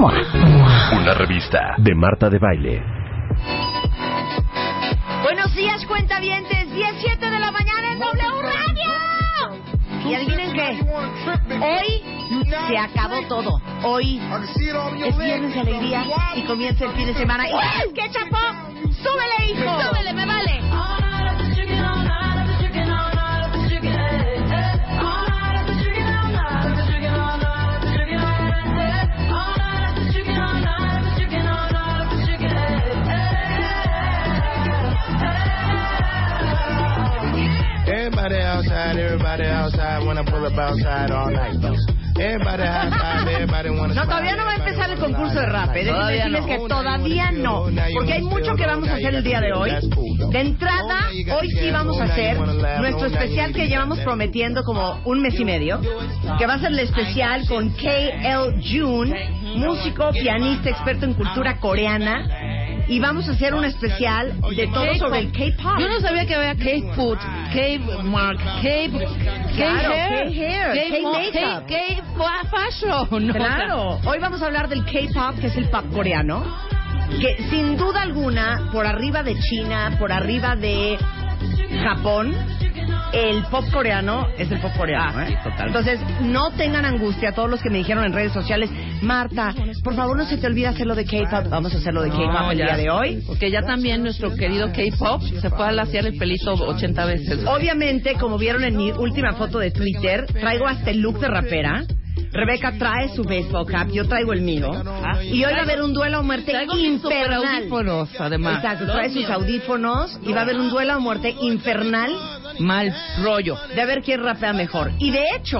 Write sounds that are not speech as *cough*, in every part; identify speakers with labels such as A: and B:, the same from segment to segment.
A: Una revista de Marta de Baile.
B: Buenos días, cuentavientes. 17 de la mañana en W Radio. Y adivinen qué. Hoy se acabó todo. Hoy es viernes de alegría y comienza el fin de semana. ¿Y qué, chapo? ¡Súbele, hijo! ¡Súbele, me vale!
C: Everybody outside, wanna pull up outside all night. Everybody outside, everybody wanna
B: No, todavía no va a empezar el concurso de rap. ¿eh? Déjenme decirles que todavía no. Porque hay mucho que vamos a hacer el día de hoy. De entrada, hoy sí vamos a hacer nuestro especial que llevamos prometiendo como un mes y medio. Que va a ser el especial con KL June, músico, pianista, experto en cultura coreana. Y vamos a hacer un especial de todo sobre el K-pop.
D: Yo no sabía que había K-food, K-mark, K-hair. K-fashion.
B: Claro, hoy vamos a hablar del K-pop, que es el pop coreano, que sin duda alguna, por arriba de China, por arriba de Japón, el pop coreano es el pop coreano.
D: Ah,
B: ¿eh?
D: total.
B: Entonces, no tengan angustia todos los que me dijeron en redes sociales, Marta, por favor no se te olvide hacerlo de K-pop. Vamos a hacerlo de K-pop el día de hoy.
D: Porque ya también nuestro querido K-pop se puede alaciar el pelito 80 veces.
B: Obviamente, como vieron en mi última foto de Twitter, traigo hasta el look de rapera. Rebeca trae su baseball cap, yo traigo el mío. Y hoy va a haber un duelo a muerte
D: Traigo
B: infernal.
D: audífonos, además.
B: Exacto, trae sus audífonos y va a haber un duelo a muerte infernal
D: Mal rollo.
B: de a ver quién rapea mejor. Y de hecho,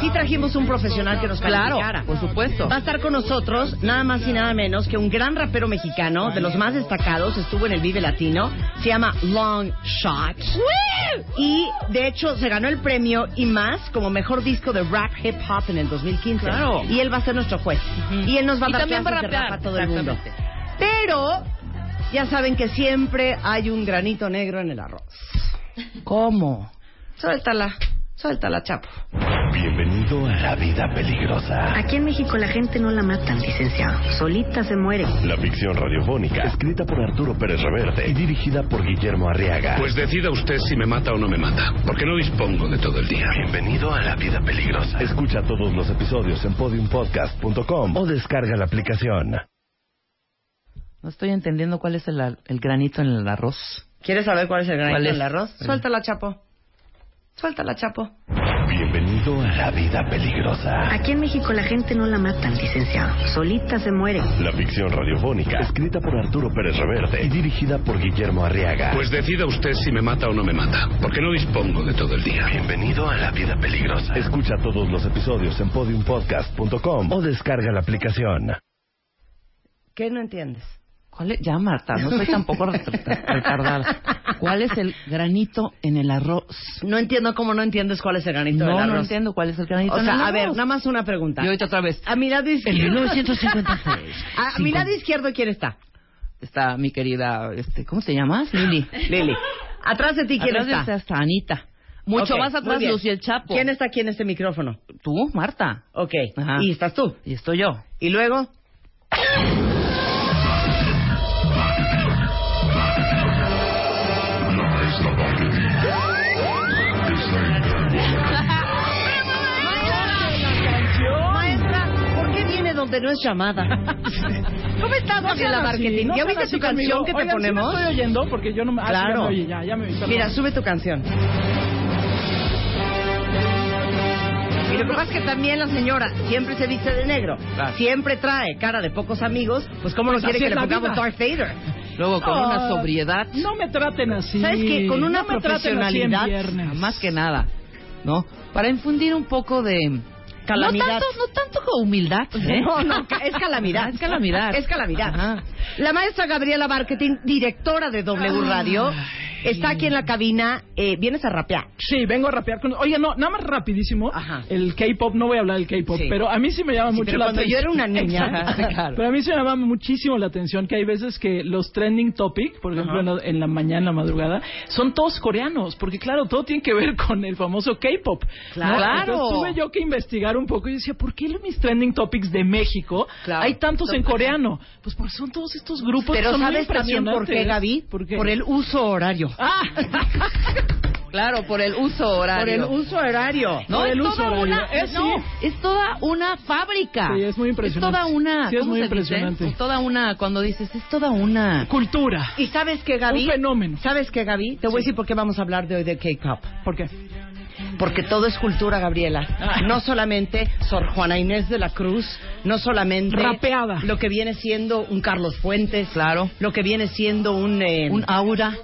B: sí trajimos un profesional que nos
D: Claro, por supuesto.
B: Va a estar con nosotros nada más y nada menos que un gran rapero mexicano, de los más destacados, estuvo en el Vive Latino, se llama Long Shot. Y de hecho se ganó el premio y más como mejor disco de rap hip hop en el 2015.
D: Claro.
B: Y él va a ser nuestro juez. Y él nos va a dar clases de rap a todo el mundo. Pero ya saben que siempre hay un granito negro en el arroz.
D: ¿Cómo?
B: Suéltala, suéltala, chapo.
A: Bienvenido a la vida peligrosa.
E: Aquí en México la gente no la matan, licenciado. Solita se muere.
A: La ficción radiofónica, escrita por Arturo Pérez Reverte y dirigida por Guillermo Arriaga.
F: Pues decida usted si me mata o no me mata, porque no dispongo de todo el día.
A: Bienvenido a la vida peligrosa. Escucha todos los episodios en podiumpodcast.com o descarga la aplicación.
D: No estoy entendiendo cuál es el, el granito en el arroz.
B: ¿Quieres saber cuál es el granito
D: ¿Cuál es?
B: del arroz? Suéltala, chapo. Suéltala, chapo.
A: Bienvenido a la vida peligrosa.
E: Aquí en México la gente no la matan, licenciado. Solita se muere.
A: La ficción radiofónica, escrita por Arturo Pérez Reverte y dirigida por Guillermo Arriaga.
F: Pues decida usted si me mata o no me mata, porque no dispongo de todo el día.
A: Bienvenido a la vida peligrosa. Escucha todos los episodios en podiumpodcast.com o descarga la aplicación.
B: ¿Qué no entiendes?
D: ¿Cuál es? Ya, Marta, no soy tampoco re- retardada. ¿Cuál es el granito en el arroz?
B: No entiendo cómo no entiendes cuál es el granito del
D: No,
B: arroz.
D: no entiendo cuál es el granito
B: O
D: en el
B: sea,
D: arroz.
B: a ver, nada más una pregunta.
D: Y ahorita otra vez.
B: A mi lado
D: En
B: izquierdo.
D: 1956. *laughs*
B: A mi lado izquierdo, ¿quién está?
D: Está mi querida, este, ¿cómo te llamas? Lili.
B: Lili. Atrás de ti, ¿quién
D: Atrás
B: está?
D: está Anita. Mucho más atrás. Lucy el Chapo.
B: ¿Quién está aquí en este micrófono?
D: Tú, Marta.
B: Ok.
D: Ajá.
B: Y estás tú.
D: Y estoy yo.
B: Y luego. No es llamada? *laughs* ¿Cómo estás, Gabriela Marketing? ¿Ya viste tu canción que te ponemos?
G: estoy oyendo porque yo no me... ah, sí, ya
B: Claro.
G: me oí, ya, ya me.
B: Mira, sube tu canción. Y lo que pasa es que también la señora siempre se viste de negro,
D: Claro.
B: siempre trae cara de pococos amigos, pues ¿cómo no
G: Pues
B: quiere que le pongamos
G: vida.
B: Darth Vader?
D: Luego con una sobriedad.
G: No me traten así.
B: ¿Sabes qué? Con una
G: No
B: profesionalidad.
D: Más que nada, ¿no? Para infundir un poco de
B: calamidad.
D: No tanto, no tanto con humildad. ¿eh?
B: No, no, es calamidad. *laughs*
D: Es calamidad.
B: Es calamidad.
D: Ajá.
B: La maestra Gabriela Marketing, directora de W Radio, está aquí en la cabina. Eh, ¿Vienes a rapear?
G: Sí, vengo a rapear con... Oye, no, nada más rapidísimo.
B: Ajá.
G: El K-pop, no voy a hablar del K-pop,
B: Sí.
G: pero a mí sí me llama
B: Sí,
G: mucho la
B: cuando yo
G: atención.
B: era una niña, *laughs* *laughs* claro.
G: Pero a mí sí me llama muchísimo la atención que hay veces que los trending topic, por ejemplo, en la, en la mañana, en la madrugada, son todos coreanos, porque claro, todo tiene que ver *laughs* con el famoso K-pop. ¿no?
B: Claro.
G: Entonces tuve yo que investigar un poco y decía, ¿por qué mis trending topics de México
B: Claro.
G: hay tantos en coreano? Pues porque son todos estos grupos
B: Pero
G: que son muy
B: ¿sabes también por qué. Gaby?
G: ¿Por qué?
B: Por el uso horario.
G: Ah, *laughs*
D: Claro, por el uso horario.
B: Por el uso horario.
D: No,
G: Por
D: es
G: el uso
D: toda
G: horario.
D: una,
G: Es,
D: no,
G: sí.
D: es toda una fábrica.
G: Sí, es muy impresionante.
D: Es toda una,
G: Sí, es
D: ¿cómo
G: muy
D: dice?
G: impresionante.
D: Es toda una, cuando dices, es toda una...
G: cultura.
B: ¿Y sabes qué, Gaby?
G: Un fenómeno.
B: ¿Sabes qué, Gaby? Te voy a decir por qué vamos a hablar de hoy de K-pop.
G: ¿Por qué?
B: Porque todo es cultura, Gabriela.
G: Ah.
B: No solamente Sor Juana Inés de la Cruz, no solamente
G: Rapeada.
B: lo que viene siendo un Carlos Fuentes,
D: Claro.
B: lo que viene siendo un eh,
D: Un aura.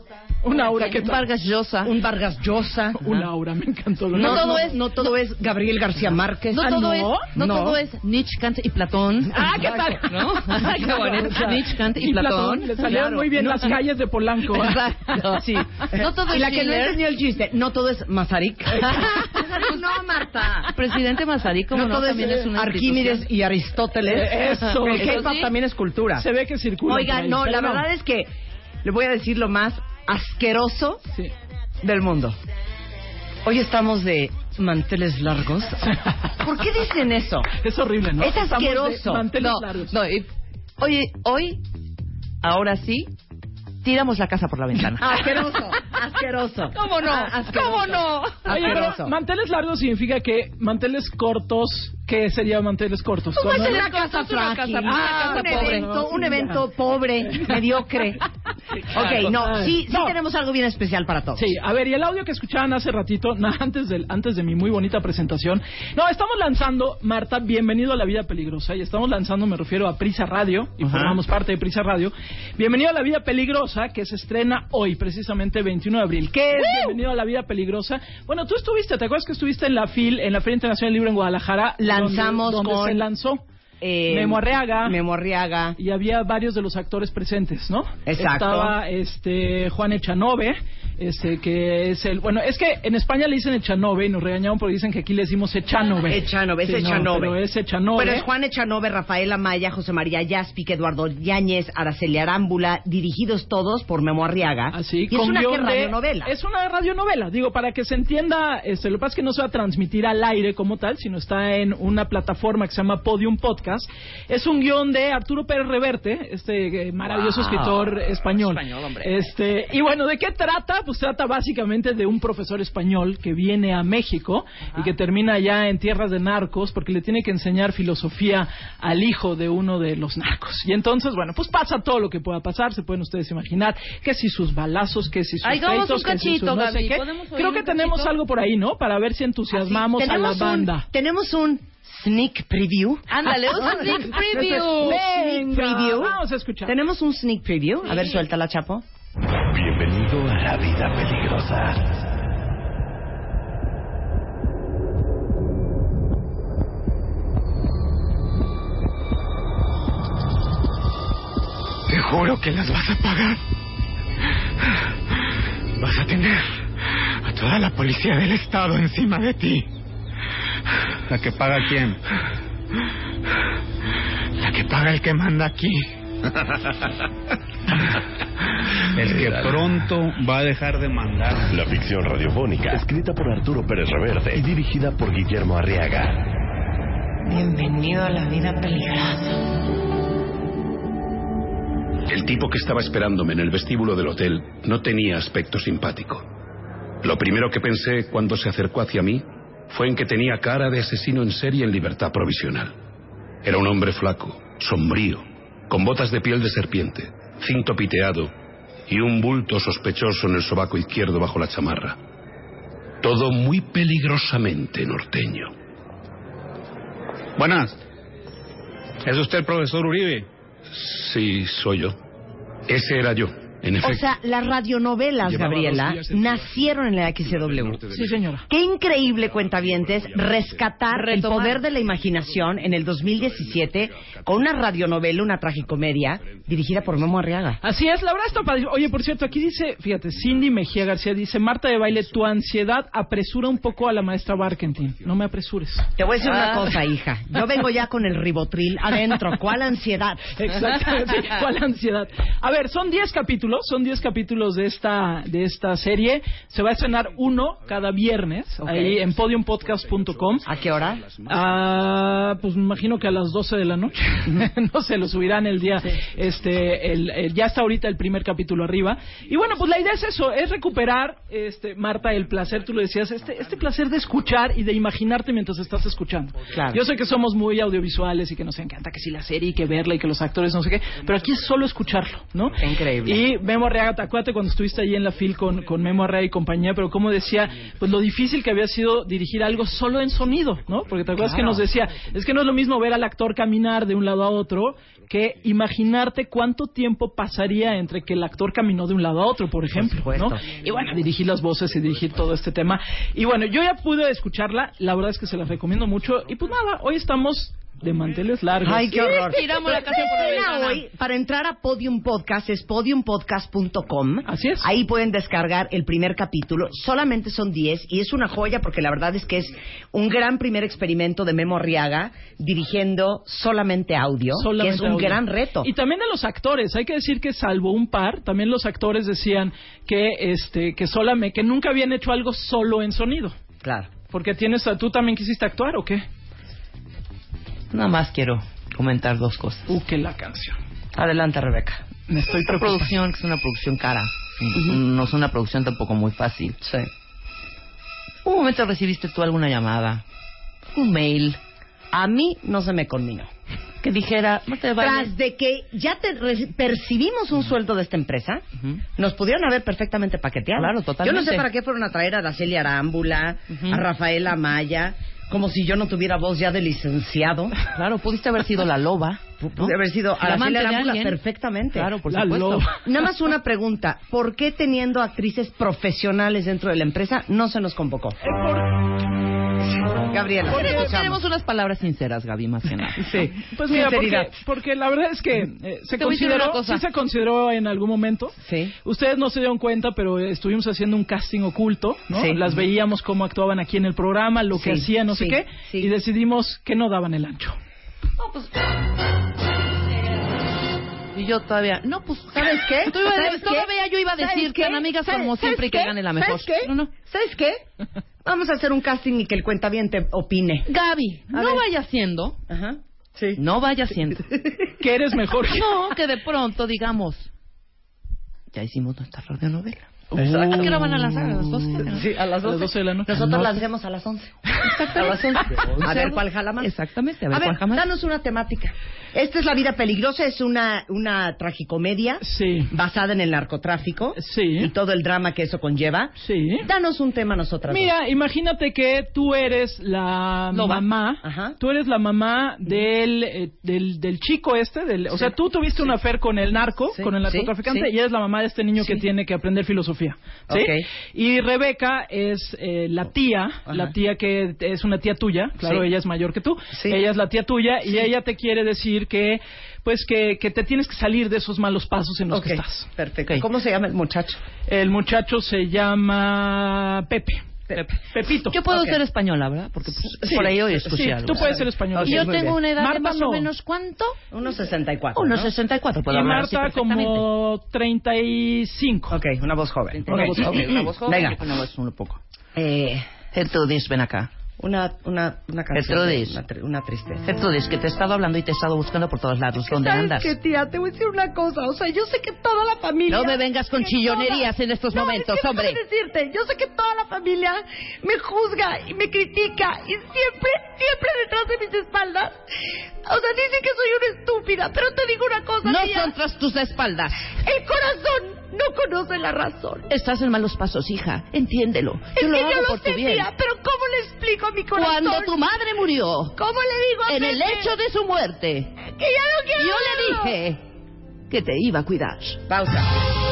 G: Una aura que
D: Un Vargas Llosa.
B: un Vargas Llosa.
G: Una aura, me encantó. lo
B: No, todo es no todo es Gabriel García Márquez.
D: No
B: Ah,
D: todo
B: ¿no?
D: es, no, todo es Nietzsche, Kant y Platón.
G: Ah, ¿qué tal?
D: ¿No? *laughs* Qué bonito. Nietzsche, Kant y,
G: Platón. Le salieron muy bien las calles de Polanco.
D: Exacto. *laughs*
B: Sí.
D: No todo
B: y
D: es
B: la que no entendió el chiste, no todo es Mazarik. *laughs* no, Marta.
D: Presidente Mazarí, como
B: No,
D: también
B: es,
D: una
B: Arquímedes y Aristóteles.
G: Eso.
B: El K-pop también es cultura.
G: Se ve que circula.
B: Oiga, no, la verdad es que le voy a decir lo más asqueroso
G: Sí.
B: del mundo. Hoy estamos de manteles largos. *laughs* ¿Por qué dicen eso?
G: Es horrible, ¿no?
B: Es asqueroso.
G: manteles
D: No,
G: largos.
D: no, y- oye, hoy, ahora sí, tiramos la casa por la ventana. *laughs*
B: Asqueroso, asqueroso.
D: ¿Cómo no?
B: Ah, asqueroso.
D: ¿Cómo no?
G: Oye, pero manteles largos significa que manteles cortos, ¿qué sería manteles cortos?
B: Pues
G: Cuando-
B: es una casa frágil, Ah, un
D: pobre.
B: evento, un evento pobre, mediocre. *laughs* Ok, no, sí, sí
G: No.
B: tenemos algo bien especial para todos.
G: Sí, a ver, y el audio que escuchaban hace ratito, *laughs* na- antes, del, antes de mi muy bonita presentación. No, estamos lanzando, Marta, bienvenido a La Vida Peligrosa. Y estamos lanzando, me refiero a Prisa Radio, y formamos parte de Prisa Radio. Bienvenido a La Vida Peligrosa, que se estrena hoy, precisamente 21 de abril. ¿Qué es Bienvenido a La Vida Peligrosa? Bueno, tú estuviste, ¿te acuerdas que estuviste en la FIL, en la Feria Internacional del Libro en Guadalajara?
B: Lanzamos
G: donde,
B: con-
G: se lanzó.
B: Eh,
G: Memo Arriaga.
B: Memo Arriaga.
G: Y había varios de los actores presentes, ¿no?
B: Exacto.
G: Estaba este Juan Echanove, este que es el bueno, es que en España le dicen Echanove y nos regañaron porque dicen que aquí le decimos Echanove.
B: Echanove, es
G: Sí, no,
B: Echanove.
G: pero es Echanove.
B: Pero es Juan Echanove, Rafael Amaya, José María Yaspic, Eduardo Yáñez, Araceli Arámbula, dirigidos todos por Memo Arriaga.
G: Así,
B: y es
G: con
B: una
G: guion
B: que
G: de-
B: radionovela.
G: Es una radionovela, digo, para que se entienda, este, lo que pasa es que no se va a transmitir al aire como tal, sino está en una plataforma que se llama Podium Podcast. Es un guion de Arturo Pérez Reverte, este eh, maravilloso
D: Wow.
G: escritor español.
D: Español, hombre.
G: Este, y bueno, ¿de qué trata? Pues trata básicamente de un profesor español que viene a México y que termina ya en tierras de narcos porque le tiene que enseñar filosofía al hijo de uno de los narcos. Y entonces, bueno, pues pasa todo lo que pueda pasar, se pueden ustedes imaginar, que si sus balazos, que si sus
D: Ay,
G: que si sus no sé
D: Gaby,
G: qué.
D: ¿podemos oír
G: Creo que tenemos
D: cachito?
G: algo por ahí, ¿no? Para ver si entusiasmamos
B: Así,
G: a la
B: un-
G: banda.
B: tenemos un sneak preview.
D: Ándale, un sneak *laughs* preview.
G: Venga,
B: preview.
G: Vamos a escuchar.
B: Tenemos un sneak preview. A ver, suéltala, Chapo.
A: Bienvenido la vida peligrosa.
H: Te juro que las vas a pagar. Vas a tener a toda la policía del estado encima de ti.
I: ¿La que paga quién?
H: La que paga el que manda aquí. *laughs*
I: El que pronto va a dejar de mandar.
A: La ficción radiofónica, escrita por Arturo Pérez Reverte y dirigida por Guillermo Arriaga.
E: Bienvenido a la vida peligrosa.
F: El tipo que estaba esperándome en el vestíbulo del hotel no tenía aspecto simpático. Lo primero que pensé cuando se acercó hacia mí fue en que tenía cara de asesino en serie en libertad provisional. Era un hombre flaco, sombrío, con botas de piel de serpiente, cinto piteado y un bulto sospechoso en el sobaco izquierdo bajo la chamarra. Todo muy peligrosamente norteño.
I: Buenas. ¿Es usted el profesor Uribe?
F: Sí, soy yo. Ese era yo. En
B: O sea, las radionovelas,
F: Llevaba
B: Gabriela, nacieron en la XW.
G: Sí, señora.
B: Qué increíble, cuentavientes, rescatar el poder de la imaginación en el 2017 con una radionovela, una tragicomedia, dirigida por Memo Arriaga.
G: Así es, la verdad está. Oye, por cierto, aquí dice, fíjate, Cindy Mejía García dice, Marta de baile, tu ansiedad apresura un poco a la maestra Barkentin. No me apresures.
B: Te voy a decir una
D: Ah.
B: cosa, hija. Yo vengo ya con el ribotril adentro. ¿Cuál ansiedad? *laughs*
G: Exactamente. sí, ¿Cuál ansiedad? A ver, son 10 capítulos, son 10 capítulos de esta de esta serie. Se va a estrenar uno cada viernes
B: Ok.
G: ahí en podiumpodcast.com.
B: ¿A qué hora?
G: Ah, pues me imagino que a las 12 de la noche. *laughs* no se lo subirán el día. Este, el, el- ya está ahorita el primer capítulo arriba. Y bueno, pues la idea es eso, es recuperar, este, Marta, el placer, tú lo decías, este, este placer de escuchar y de imaginarte mientras estás escuchando.
B: Claro.
G: Yo sé que somos muy audiovisuales y que nos encanta que sí la serie y que verla y que los actores no sé qué, pero aquí es solo escucharlo, ¿no?
B: Increíble.
G: Y Memo Arriaga, te acuérdate cuando estuviste ahí en la fil con, con Memo Arriaga y compañía, pero como decía, pues lo difícil que había sido dirigir algo solo en sonido, ¿no? Porque te acuerdas que nos decía, es que no es lo mismo ver al actor caminar de un lado a otro que imaginarte cuánto tiempo pasaría entre que el actor caminó de un lado a otro, por ejemplo. ¿no? Y bueno, dirigir las voces y dirigir todo este tema. Y bueno, yo ya pude escucharla, la verdad es que se las recomiendo mucho. Y pues nada, hoy estamos de manteles largos.
B: Ay, qué horror.
D: Tiramos la canción por la
B: hoy, para entrar a Podium Podcast es podiumpodcast.com.
G: Así es.
B: Ahí pueden descargar el primer capítulo. Solamente son 10 y es una joya porque la verdad es que es un gran primer experimento de Memo Arriaga dirigiendo solamente audio,
G: Solamente
B: que es un
G: audio.
B: gran reto.
G: Y también de los actores, hay que decir que salvo un par, también los actores decían que este que solamente que nunca habían hecho algo solo en sonido.
B: Claro.
G: Porque tienes a- tú también quisiste actuar o qué?
D: Nada más quiero comentar dos cosas.
G: Uh, que la canción.
B: Adelante, Rebeca.
G: Me estoy
D: Esta
G: preocupando.
D: producción, que es una producción cara, no es una producción tampoco muy fácil.
B: Sí.
D: ¿Un momento recibiste tú alguna llamada, un mail,
B: A mí no se me conminó.
D: que dijera, Marta de baile?
B: Tras de que ya te percibimos un sueldo de esta empresa,
D: Ujú.
B: nos pudieron haber perfectamente paqueteado.
D: Claro,
B: Yo
D: totalmente.
B: no sé para qué fueron a traer a Araceli Arámbula, a Rafael Amaya, como si yo no tuviera voz ya de licenciado.
D: Claro, pudiste haber sido la loba. ¿No?
B: Pude haber sido Araceli
D: de
B: Arámbula perfectamente.
D: Claro, por
G: La
D: supuesto. *laughs*
B: Nada más una pregunta. ¿Por qué teniendo actrices profesionales dentro de la empresa no se nos convocó? Gabriela, te
D: Tenemos, unas palabras sinceras, Gaby, más que nada. *laughs*
B: Sí,
G: Pues mira, porque,
B: sinceridad.
G: porque la verdad es que eh, se consideró, sí se consideró en algún momento.
B: Sí.
G: Ustedes no se dieron cuenta, pero estuvimos haciendo un casting oculto, ¿no?
B: Sí.
G: Las veíamos cómo actuaban aquí en el programa, lo que hacían, no sé qué,
B: sí.
G: y decidimos que no daban el ancho.
D: Y yo todavía, no, pues,
B: ¿Sabes qué?
D: Tú iba
B: ¿Sabes qué?
D: todavía yo iba a
B: ¿Sabes
D: decir,
B: qué?
D: tan amigas
B: ¿Sabes-
D: como siempre y que
B: ¿sabes
D: gane
B: qué?
D: la mejor.
B: ¿Sabes qué?
D: No, no.
B: ¿Sabes qué? Vamos a hacer un casting y que el cuentaviente opine.
D: Gaby,
B: A
D: no
B: ver.
D: vaya siendo,
B: Ajá. Sí.
D: no vaya siendo. *laughs*
G: Que eres mejor *laughs* que...
D: No, que de pronto digamos, ya hicimos nuestra radionovela. ¿A qué hora van a lanzar? ¿A las 12?
B: Sí, a las
G: A las 12 de la noche.
B: Nosotros
G: No.
B: las hacemos a las 11. A las 11. A ver cuál jala más.
D: Exactamente, a
B: A
D: ver,
B: ver,
D: cuál jamás.
B: danos una temática. Esta es La vida peligrosa, es una, una tragicomedia
G: Sí.
B: basada en el narcotráfico
G: Sí.
B: y todo el drama que eso conlleva.
G: Sí.
B: Danos un tema a nosotras. dos.
G: Mira, imagínate que tú eres la
B: Loba.
G: mamá,
B: Ajá.
G: tú eres la mamá del, eh, del, del chico este, del, o sea, tú tuviste una afer con el narco, con el narcotraficante, y eres la mamá de este niño que tiene que aprender filosofía. Y Rebeca es eh, la tía,
B: Ajá.
G: la tía que es una tía tuya, claro, ella es mayor que tú, ella es la tía tuya, y ella te quiere decir que, pues que, que te tienes que salir de esos malos pasos en los
B: Ok,
G: que estás.
B: Perfecto.
D: Ok.
B: ¿Cómo se llama el muchacho?
G: El muchacho se llama Pepe.
B: Pepe.
G: Pepito.
D: Yo puedo
B: Ok.
D: ser española, ¿verdad? Porque pues,
G: Sí,
D: por ahí hoy escuché
G: sí,
D: algo.
G: tú puedes ser español.
B: Ok,
D: Y yo tengo
B: bien.
D: una edad de
G: Marta
D: más
G: no.
D: o menos, ¿cuánto?
B: Unos 64.
D: Unos
B: ¿no?
D: 64, puedo
G: y
D: hablar
G: Marta como 35.
B: Ok, una voz joven.
D: Una voz joven, una voz joven,
B: Venga.
D: una voz un poco.
B: Eh,
D: Gertrudis, ven acá.
B: Una, una, una canción.
D: Gertrudis.
B: Una, una tristeza.
D: Gertrudis, que te he estado hablando y te he estado buscando por todos lados. ¿Dónde
B: ¿Sabes
D: andas?
B: qué, tía? Te voy a decir una cosa. O sea, yo sé que toda la familia...
D: No me vengas con
B: que
D: chillonerías
B: toda-
D: en estos
B: No,
D: momentos,
B: es que
D: hombre.
B: déjame decirte, yo sé que toda la familia me juzga y me critica y siempre, siempre detrás de mis espaldas. O sea, dicen que soy una estúpida, pero te digo una cosa,
D: No
B: tía.
D: son tras tus espaldas.
B: El corazón no conoce la razón.
D: Estás en malos pasos, hija. Entiéndelo.
B: Es
D: Yo lo
B: que
D: hago
B: yo
D: por
B: lo
D: tu bien.
B: pero ¿cómo le explico a mi corazón?
D: Cuando tu madre murió,
B: ¿Cómo le digo a
D: en el hecho de su muerte,
B: que ya no quiero
D: yo le dije que te iba a cuidar.
B: Pausa.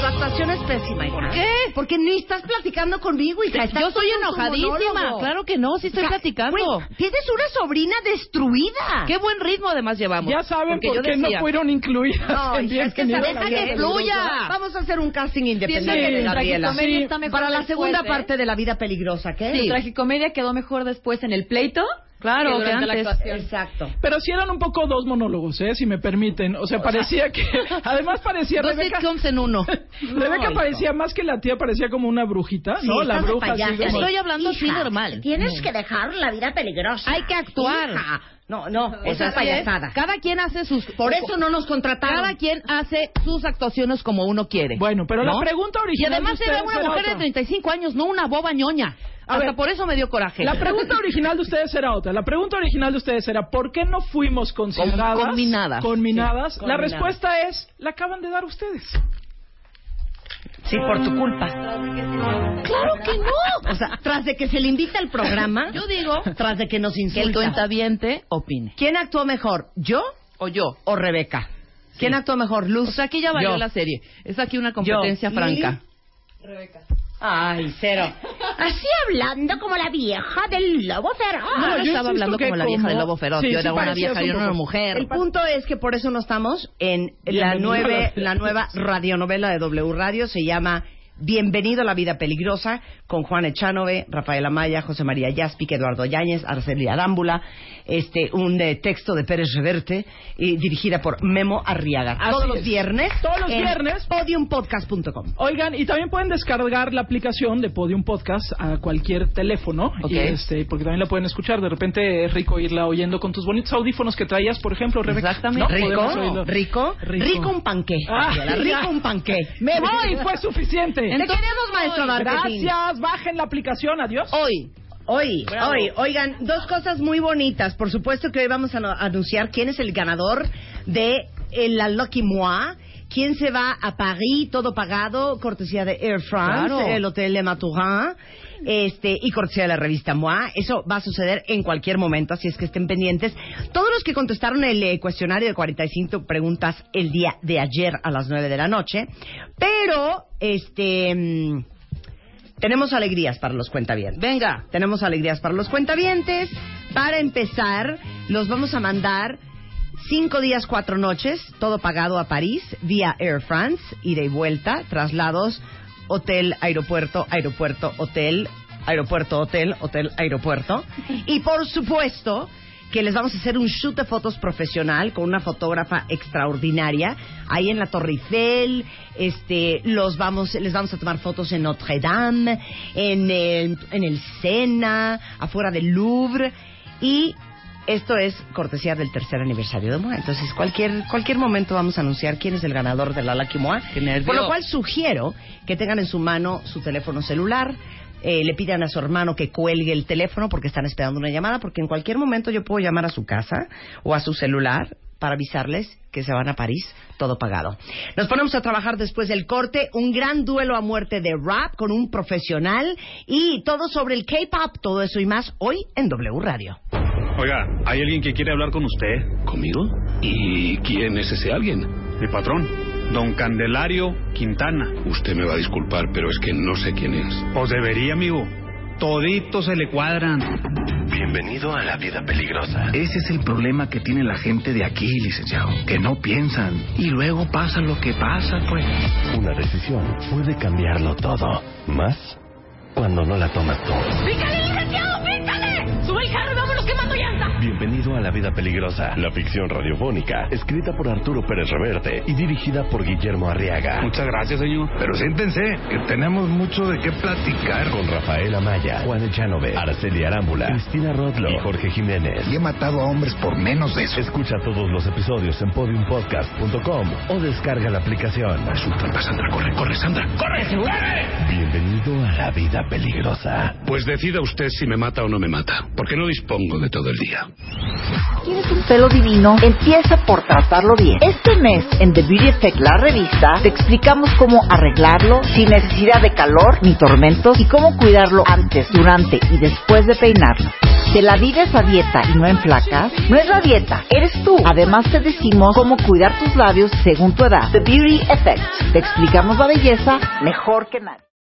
B: Tu actuación es pésima, hija.
D: ¿Por qué?
B: Porque ni estás platicando conmigo, hija. Estás
D: Yo soy enojadísima. Claro que no, sí estoy platicando.
B: güey, tienes una sobrina destruida.
D: Qué buen ritmo además llevamos.
G: Ya saben
D: Porque
G: por
D: yo
G: qué
D: decía,
G: no fueron incluidas.
B: No,
G: en
B: hija, es que
G: Bienvenido
B: sabes
G: a la
B: que fluya. Vamos a hacer un casting independiente
G: Sí,
B: Gabriela.
J: tragicomedia está mejor
B: Para la
J: después,
B: segunda
J: ¿eh?
B: parte de la vida peligrosa, ¿qué?
J: La tragicomedia quedó mejor después en el pleito.
D: Claro,
J: que durante
D: que
J: la
D: antes.
J: actuación.
B: Exacto.
G: Pero sí eran un poco dos monólogos, ¿eh? Si me permiten. O sea, parecía que... *laughs* Además parecía
D: Dos
G: Rebeca...
D: sitcoms en uno. *laughs*
G: Rebeca parecía más que la tía, parecía como una brujita,
B: Sí,
G: ¿no? La bruja así como-
D: Estoy hablando así
B: Hija,
D: normal.
B: Tienes que dejar la vida peligrosa.
D: Hay que actuar.
B: Hija. No, no,
D: O
B: esa
D: sea,
B: es payasada.
D: Cada quien hace sus...
B: Por eso no nos contrataron.
D: Cada quien hace sus actuaciones como uno quiere.
G: Bueno, pero
D: ¿no?
G: la pregunta
D: Y
G: original
D: además
G: de
D: era una mujer de
G: otra.
D: 35 años, no una boba ñoña.
G: A
D: Hasta
G: ver,
D: por eso me dio coraje.
G: La pregunta *laughs* original de ustedes era otra. La pregunta original de ustedes era ¿por qué no fuimos consideradas?
D: combinadas.
G: Combinadas.
B: Sí,
G: la
B: combinadas.
G: respuesta es la acaban de dar ustedes.
B: Sí, por tu culpa.
D: ¡Claro que no!
B: O sea, tras de que se le invita al programa,
D: Yo digo
B: tras de que nos
D: que el
B: insulta.
D: cuentaviente opine.
B: ¿Quién actuó mejor, yo
D: O yo.
B: o Rebeca? ¿Quién actuó mejor, Luz?
D: O sea, aquí ya valió
B: Yo.
D: la serie. Es aquí una competencia
B: Yo.
D: franca.
B: Ay, cero. Así hablando como la vieja del lobo feroz.
D: No, yo estaba hablando como la vieja
G: como-
D: del lobo feroz.
G: Sí,
D: yo
G: sí
D: era una vieja,
G: un
D: yo no era
G: poco.
D: mujer.
B: El punto es que por eso no estamos en la, nueve,
G: la-
B: la nueva radionovela de W Radio. Se llama Bienvenido a la vida peligrosa con Juan Echanove, Rafael Amaya, José María Yaspic, Eduardo Yáñez, Arcelia Arámbula, este, un eh, texto de Pérez Reverte y dirigida por Memo Arriaga.
G: Así
B: Todos los
G: es.
B: viernes.
G: Todos los
B: en
G: viernes.
B: Podiumpodcast.com.
G: Oigan, y también pueden descargar la aplicación de Podium Podcast a cualquier teléfono. Y este, porque también la pueden escuchar. De repente es rico irla oyendo con tus bonitos audífonos que traías, por ejemplo, Rebeca.
D: Exactamente.
G: ¿No?
B: Rico, rico,
G: Rico.
B: rico, un panqué.
G: Ah, *laughs*
B: rico un panqué.
G: Me voy, *laughs* fue suficiente.
B: Te queremos, maestro Marketing.
G: Gracias, bajen la aplicación, adiós.
B: Hoy, hoy,
G: Bravo.
B: hoy, oigan, dos cosas muy bonitas. Por supuesto que hoy vamos a anunciar quién es el ganador de eh, la Lucky Moi. ¿Quién se va a París, todo pagado, cortesía de Air France,
D: Claro.
B: el Hotel Le Maturin, este, y cortesía de la revista Moi? Eso va a suceder en cualquier momento, así es que estén pendientes. Todos los que contestaron el eh, cuestionario de 45 preguntas el día de ayer a las 9 de la noche, pero, este... mm, tenemos alegrías para los cuentavientes.
D: Venga.
B: Tenemos alegrías para los cuentavientes. Para empezar, los vamos a mandar cinco días, cuatro noches, todo pagado a París, vía Air France, ida y vuelta, traslados, hotel, aeropuerto, aeropuerto, hotel, aeropuerto, hotel, hotel, aeropuerto. *laughs* Y por supuesto que les vamos a hacer un shoot de fotos profesional con una fotógrafa extraordinaria ahí en la Torre Eiffel, este, los vamos, les vamos a tomar fotos en Notre Dame, en el, en el Sena, afuera del Louvre y esto es cortesía del tercer aniversario de MOA. Entonces, cualquier, cualquier momento vamos a anunciar quién es el ganador de la Lucky MOA. Por lo cual sugiero que tengan en su mano su teléfono celular, eh, le pidan a su hermano que cuelgue el teléfono porque están esperando una llamada, porque en cualquier momento yo puedo llamar a su casa o a su celular para avisarles que se van a París, todo pagado. Nos ponemos a trabajar después del corte, un gran duelo a muerte de rap con un profesional y todo sobre el K-pop, todo eso y más hoy en W Radio.
I: Oiga, ¿hay alguien que quiere hablar con usted?
F: ¿Conmigo? ¿Y quién es ese alguien?
I: Mi patrón, don Candelario Quintana.
F: Usted me va a disculpar, pero es que no sé quién es.
I: Pues debería, amigo. Toditos se le cuadran.
A: Bienvenido a la vida peligrosa. Ese es el problema que tiene la gente de aquí, licenciado. Que no piensan. Y luego pasa lo que pasa, pues. Una decisión puede cambiarlo todo. Más cuando no la tomas tú.
J: ¡Pícale, licenciado,
A: Bienvenido a La Vida Peligrosa, la ficción radiofónica, escrita por Arturo Pérez Reverte y dirigida por Guillermo Arriaga.
I: Muchas gracias, señor.
K: Pero siéntense, que tenemos mucho de qué platicar.
A: Con Rafael Amaya, Juan Echanove, Araceli Arámbula, Cristina Rodlo y Jorge Jiménez.
K: Y he matado a hombres por menos de eso.
A: Escucha todos los episodios en podiumpodcast.com o descarga la aplicación.
F: Es un trampa, Sandra. Corre, corre, Sandra. ¡Corre! ¡Corre!
A: Bienvenido a la vida peligrosa.
F: Pues decida usted si me mata o no me mata, porque no dispongo de todo el día.
L: ¿Quieres un pelo divino? Empieza por tratarlo bien. Este mes en The Beauty Effect, la revista, te explicamos cómo arreglarlo sin necesidad de calor ni tormentos y cómo cuidarlo antes, durante y después de peinarlo. ¿Te la vives a dieta y no en flacas? No es la dieta, eres tú. Además te decimos cómo cuidar tus labios según tu edad. The Beauty Effect. Te explicamos la belleza mejor que nadie.